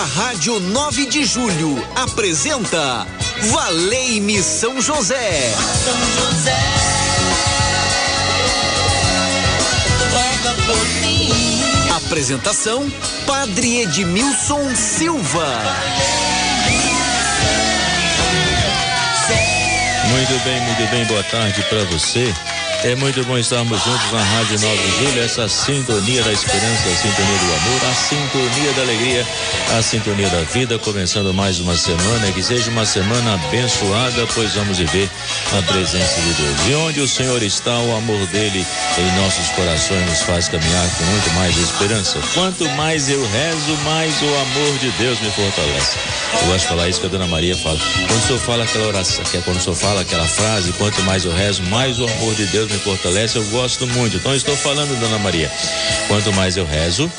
A Rádio 9 de Julho apresenta Valei-me São José. São José. Apresentação: Padre Edmilson Silva. Muito bem, muito bem, boa tarde para você. É muito bom estarmos juntos na Rádio 9 de Julho, essa sintonia da esperança, a sintonia do amor, a sintonia da alegria, a sintonia da vida, começando mais uma semana, que seja uma semana abençoada, pois vamos viver a presença de Deus. E onde o Senhor está, o amor dele em nossos corações nos faz caminhar com muito mais esperança. Quanto mais eu rezo, mais o amor de Deus me fortalece. Eu gosto de falar isso que a Dona Maria fala. Quando o Senhor fala aquela oração, é quando o Senhor fala aquela frase, quanto mais eu rezo, mais o amor de Deus me fortalece, eu gosto muito. Então estou falando, Dona Maria. Quanto mais eu rezo,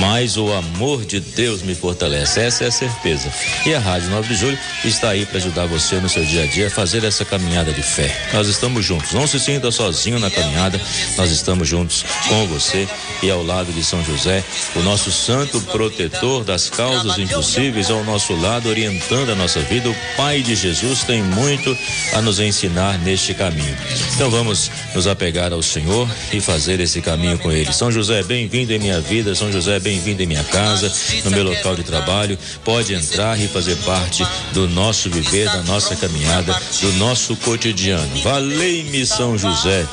mais o amor de Deus me fortalece. Essa é a certeza. E a Rádio 9 de Julho está aí para ajudar você no seu dia a dia a fazer essa caminhada de fé. Nós estamos juntos. Não se sinta sozinho na caminhada. Nós estamos juntos com você e ao lado de São José, o nosso santo protetor das causas impossíveis ao nosso lado, orientando a nossa vida. O Pai de Jesus tem muito a nos ensinar neste caminho. Então vamos nos apegar ao Senhor e fazer esse caminho com Ele. São José, bem-vindo em minha vida. São José, bem-vindo em minha casa, no meu local de trabalho. Pode entrar e fazer parte do nosso viver, da nossa caminhada, do nosso cotidiano. Valei-me São José.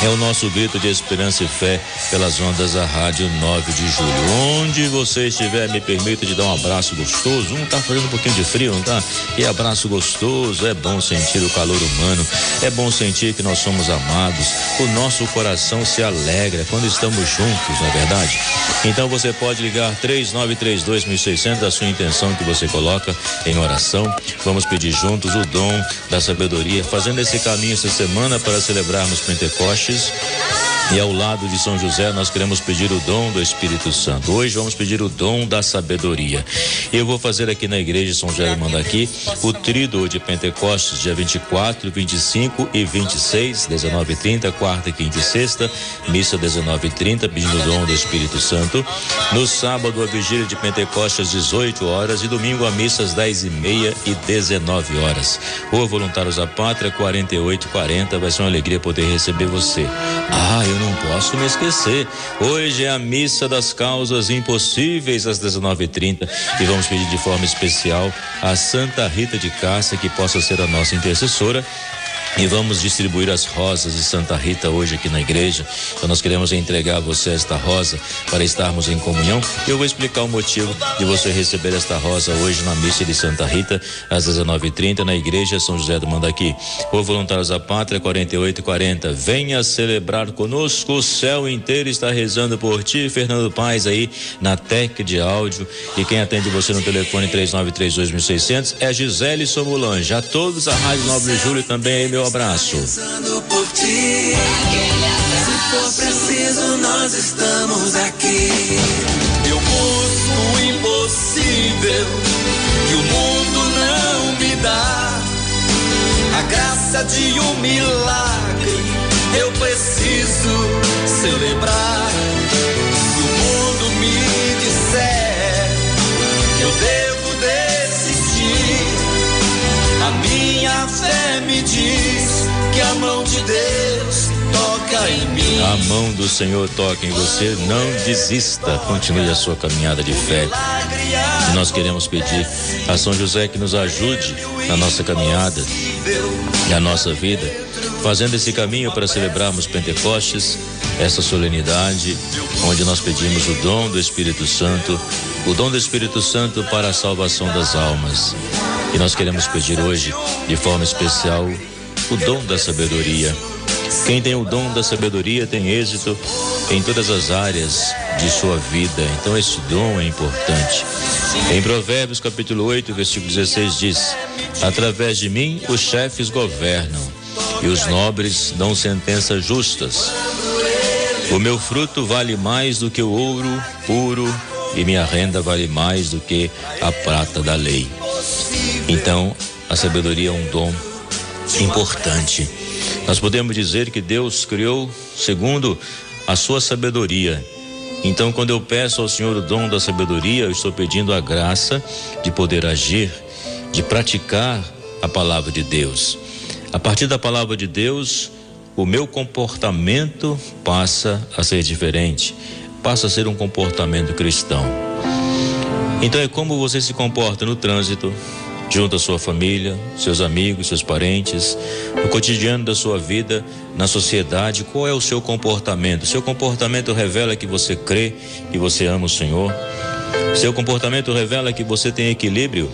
É o nosso grito de esperança e fé pelas ondas da Rádio 9 de Julho. Onde você estiver, me permita de dar um abraço gostoso. Um tá fazendo um pouquinho de frio, não tá? E abraço gostoso, é bom sentir o calor humano, é bom sentir que nós somos amados. O nosso coração se alegra quando estamos juntos, não é verdade? Então você pode ligar 3932 1600 a sua intenção que você coloca em oração. Vamos pedir juntos o dom da sabedoria, fazendo esse caminho essa semana para celebrarmos E ao lado de São José, nós queremos pedir o dom do Espírito Santo. Hoje vamos pedir o dom da sabedoria. Eu vou fazer aqui na igreja São José manda aqui o tríduo de Pentecostes, dia 24, 25 e 26, 19 e 30, quarta, quinta e sexta, missa 19 e 30, pedindo o dom do Espírito Santo. No sábado, a vigília de Pentecostes, 18 horas, e domingo, a missa às 10 e meia e 19 horas. O Voluntários da Pátria, 48 e 40, vai ser uma alegria poder receber você. Ah, eu não posso me esquecer. Hoje é a missa das causas impossíveis às 19:30 e vamos pedir de forma especial a Santa Rita de Cássia que possa ser a nossa intercessora e vamos distribuir as rosas de Santa Rita hoje aqui na igreja. Então nós queremos entregar a você esta rosa para estarmos em comunhão. Eu vou explicar o motivo de você receber esta rosa hoje na missa de Santa Rita às 19:30 na igreja São José do Mandaqui. O Voluntários da Pátria 4840. Venha celebrar conosco. O céu inteiro está rezando por ti, Fernando Paz aí na Tec de áudio. E quem atende você no telefone 3932.600 é Gisele Somulange. A todos a Rádio Nobre Júlio também é meu abraço. Se for preciso, nós estamos aqui. Eu busco o impossível que o mundo não me dá. A graça de um milagre eu preciso celebrar. Me diz que a mão de Deus toca em mim. A mão do Senhor toca em você, não desista, continue a sua caminhada de fé. Nós queremos pedir a São José que nos ajude na nossa caminhada e a nossa vida, fazendo esse caminho para celebrarmos Pentecostes, essa solenidade, onde nós pedimos o dom do Espírito Santo, o dom do Espírito Santo para a salvação das almas. E nós queremos pedir hoje, de forma especial, o dom da sabedoria. Quem tem o dom da sabedoria tem êxito em todas as áreas de sua vida. Então esse dom é importante. Em Provérbios capítulo 8, versículo 16 diz: Através de mim os chefes governam e os nobres dão sentenças justas. O meu fruto vale mais do que o ouro puro e minha renda vale mais do que a prata da lei. Então, a sabedoria é um dom importante. Nós podemos dizer que Deus criou segundo a sua sabedoria Então, quando eu peço ao Senhor o dom da sabedoria, eu estou pedindo a graça de poder agir, de praticar a palavra de Deus. A partir da palavra de Deus, o meu comportamento passa a ser diferente, passa a ser um comportamento cristão. Então é como você se comporta no trânsito, junto à sua família, seus amigos, seus parentes, no cotidiano da sua vida, na sociedade, qual é o seu comportamento? Seu comportamento revela que você crê, que você ama o Senhor. Seu comportamento revela que você tem equilíbrio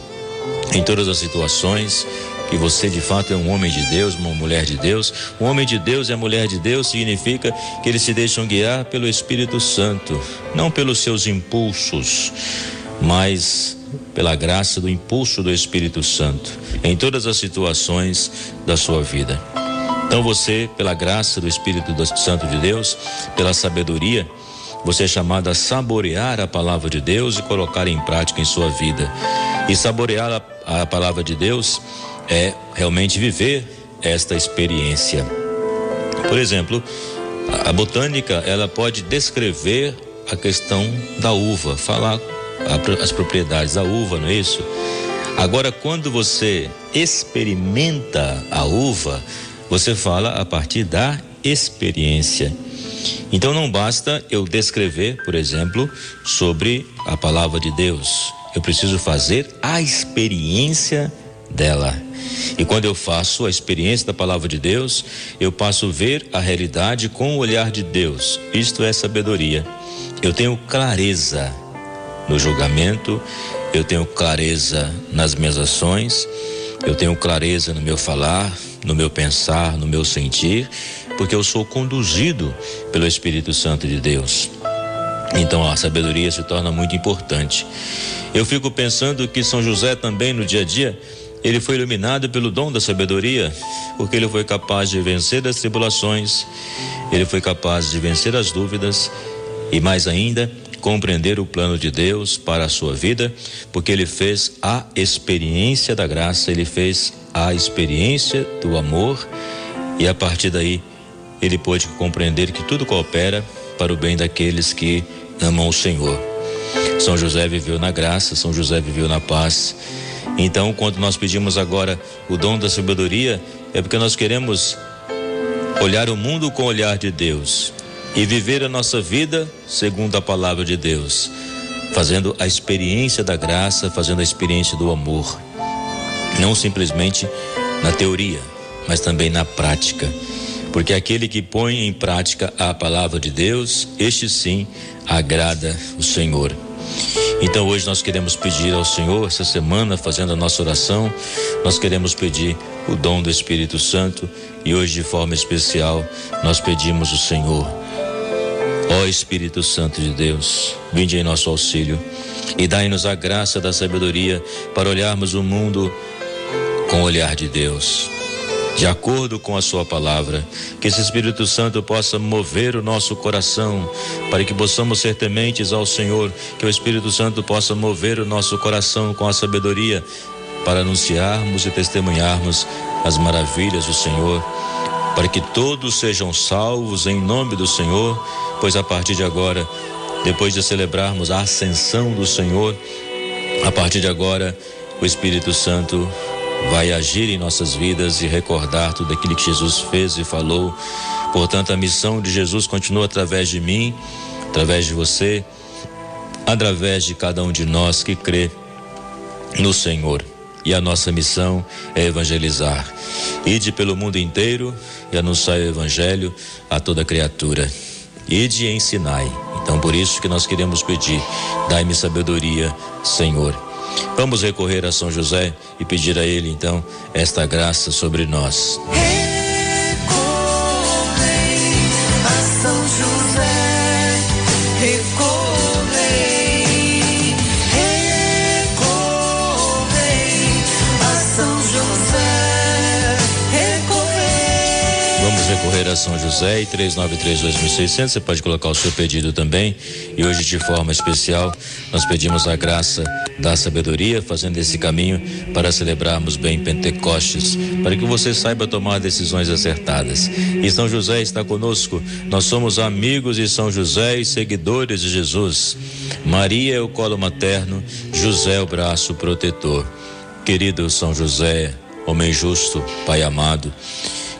em todas as situações, que você de fato é um homem de Deus, uma mulher de Deus. Um homem de Deus e a mulher de Deus significa que eles se deixam guiar pelo Espírito Santo, não pelos seus impulsos, mas pela graça do impulso do Espírito Santo em todas as situações da sua vida. Então você, pela graça do Espírito Santo de Deus, pela sabedoria, você é chamado a saborear a palavra de Deus e colocar em prática em sua vida. E saborear a, a palavra de Deus é realmente viver esta experiência. Por exemplo, a botânica ela pode descrever a questão da uva, falar as propriedades da uva, não é isso? Agora, quando você experimenta a uva, você fala a partir da experiência. Então não basta eu descrever, por exemplo, sobre a palavra de Deus. Eu preciso fazer a experiência dela. E quando eu faço a experiência da palavra de Deus, eu passo a ver a realidade com o olhar de Deus. Isto é sabedoria. Eu tenho clareza no julgamento, eu tenho clareza nas minhas ações, eu tenho clareza no meu falar, no meu pensar, no meu sentir, porque eu sou conduzido pelo Espírito Santo de Deus. Então a sabedoria se torna muito importante. Eu fico pensando que São José também no dia a dia ele foi iluminado pelo dom da sabedoria, porque ele foi capaz de vencer as tribulações, ele foi capaz de vencer as dúvidas e mais ainda, compreender o plano de Deus para a sua vida, porque ele fez a experiência da graça, ele fez a experiência do amor e a partir daí ele pôde compreender que tudo coopera para o bem daqueles que amam o Senhor. São José viveu na graça, São José viveu na paz. Então, quando nós pedimos agora o dom da sabedoria, é porque nós queremos olhar o mundo com o olhar de Deus e viver a nossa vida segundo a palavra de Deus, fazendo a experiência da graça, fazendo a experiência do amor, não simplesmente na teoria, mas também na prática. Porque aquele que põe em prática a palavra de Deus, este sim agrada o Senhor. Então hoje nós queremos pedir ao Senhor, essa semana, fazendo a nossa oração, nós queremos pedir o dom do Espírito Santo e hoje de forma especial nós pedimos o Senhor. Ó Espírito Santo de Deus, vinde em nosso auxílio e dai-nos a graça da sabedoria para olharmos o mundo com o olhar de Deus de acordo com a Sua palavra. Que esse Espírito Santo possa mover o nosso coração, para que possamos ser tementes ao Senhor. Que o Espírito Santo possa mover o nosso coração com a sabedoria, para anunciarmos e testemunharmos as maravilhas do Senhor. Para que todos sejam salvos em nome do Senhor, pois a partir de agora, depois de celebrarmos a ascensão do Senhor, a partir de agora, o Espírito Santo vai agir em nossas vidas e recordar tudo aquilo que Jesus fez e falou. Portanto, a missão de Jesus continua através de mim, através de você, através de cada um de nós que crê no Senhor. E a nossa missão é evangelizar. Ide pelo mundo inteiro e anunciar o evangelho a toda criatura. Ide e ensinai. Então, por isso que nós queremos pedir: dai-me sabedoria, Senhor Vamos recorrer a São José e pedir a ele então esta graça sobre nós. A São José, Vamos recorrer recorrer a São José e 393-2600. Você pode colocar o seu pedido também. E hoje, de forma especial, nós pedimos a graça da sabedoria, fazendo esse caminho para celebrarmos bem Pentecostes, para que você saiba tomar decisões acertadas. E São José está conosco. Nós somos amigos de São José e seguidores de Jesus. Maria é o colo materno, José é o braço protetor. Querido São José, homem justo, Pai amado,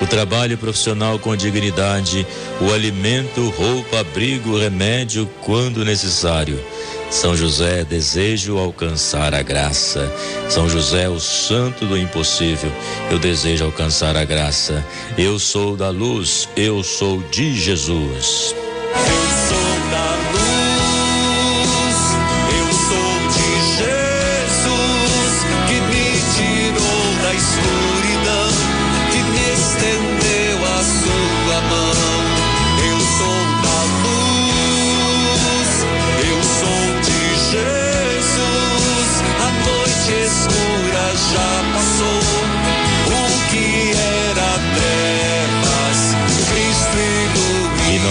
o trabalho profissional com dignidade, o alimento, roupa, abrigo, remédio quando necessário. São José, desejo alcançar a graça. São José, o santo do impossível, eu desejo alcançar a graça. Eu sou da luz, eu sou de Jesus.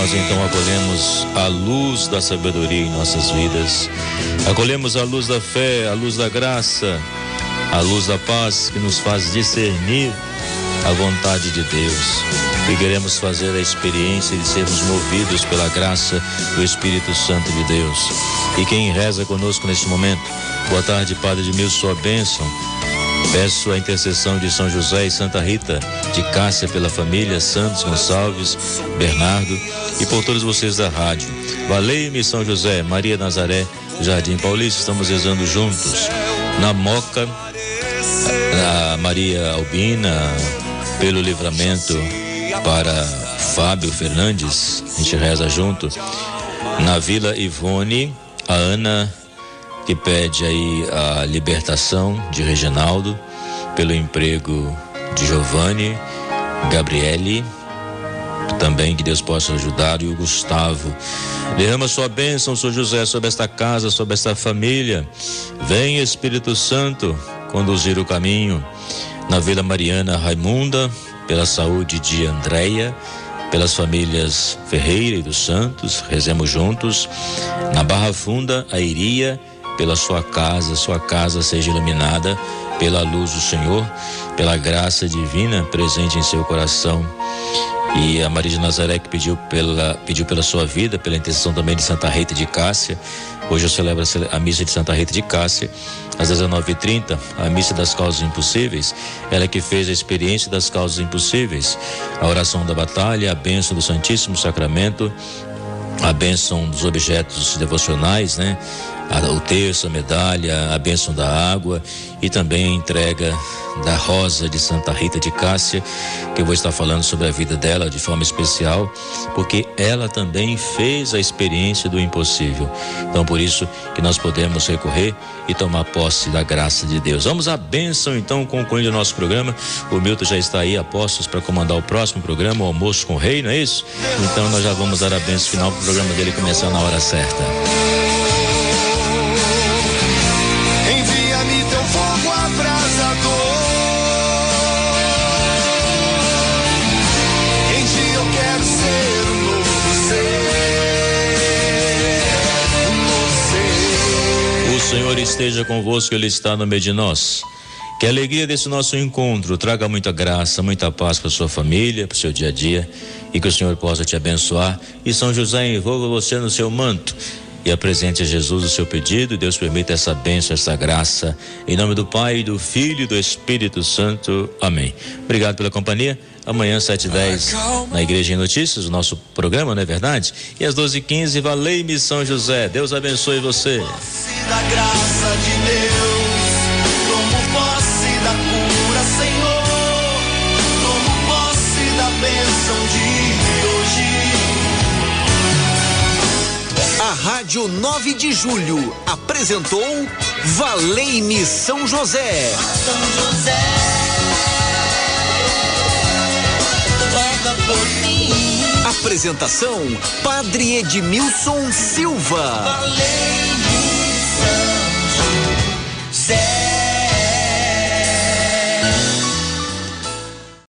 Nós então acolhemos a luz da sabedoria em nossas vidas, acolhemos a luz da fé, a luz da graça, a luz da paz que nos faz discernir a vontade de Deus. E queremos fazer a experiência de sermos movidos pela graça do Espírito Santo de Deus. E quem reza conosco neste momento, boa tarde, Padre de Mil, sua bênção. Peço a intercessão de São José e Santa Rita, de Cássia pela família, Santos Gonçalves, Bernardo e por todos vocês da rádio. Valei-me São José, Maria Nazaré, Jardim Paulista, estamos rezando juntos. Na Moca, a Maria Albina, pelo livramento para Fábio Fernandes, a gente reza junto. Na Vila Ivone, a Ana que pede aí a libertação de Reginaldo pelo emprego de Giovanni, Gabriele, também que Deus possa ajudar, e o Gustavo. Derrama sua bênção, São José, sobre esta casa, sobre esta família. Vem, Espírito Santo, conduzir o caminho. Na Vila Mariana Raimunda, pela saúde de Andréia, pelas famílias Ferreira e dos Santos, rezemos juntos. Na Barra Funda, a Iria, pela sua casa, sua casa seja iluminada pela luz do Senhor, pela graça divina presente em seu coração. E a Maria de Nazaré que pediu pela, pediu pela sua vida, pela intercessão também de Santa Rita de Cássia. Hoje eu celebro a missa de Santa Rita de Cássia, às 19h30, a missa das causas impossíveis. Ela que fez a experiência das causas impossíveis, a oração da batalha, a bênção do Santíssimo Sacramento, a bênção dos objetos devocionais, né? O terço, a medalha, a bênção da água e também a entrega da rosa de Santa Rita de Cássia, que eu vou estar falando sobre a vida dela de forma especial, porque ela também fez a experiência do impossível. Então, por isso que nós podemos recorrer e tomar posse da graça de Deus. Vamos à bênção, então, concluindo o nosso programa. O Milton já está aí, apostos, para comandar o próximo programa, o Almoço com o Rei, não é isso? Então, nós já vamos dar a bênção final para o programa dele começar na hora certa. Esteja convosco, Ele está no meio de nós. Que a alegria desse nosso encontro traga muita graça, muita paz para sua família, para o seu dia a dia e que o Senhor possa te abençoar. E São José envolva você no seu manto e apresente a Jesus o seu pedido. Deus permita essa bênção, essa graça. Em nome do Pai, do Filho e do Espírito Santo. Amém. Obrigado pela companhia. Amanhã, 7h10, na Igreja em Notícias, o nosso programa, não é verdade? E às 12h15, Valei-me São José. Deus abençoe você. Da graça de Deus, tomo posse da cura, Senhor. Tomo posse da bênção de hoje. A Rádio 9 de Julho apresentou Valei-me São José. São José, Apresentação: Padre Edmilson Silva. Valeu, Santo, Zé.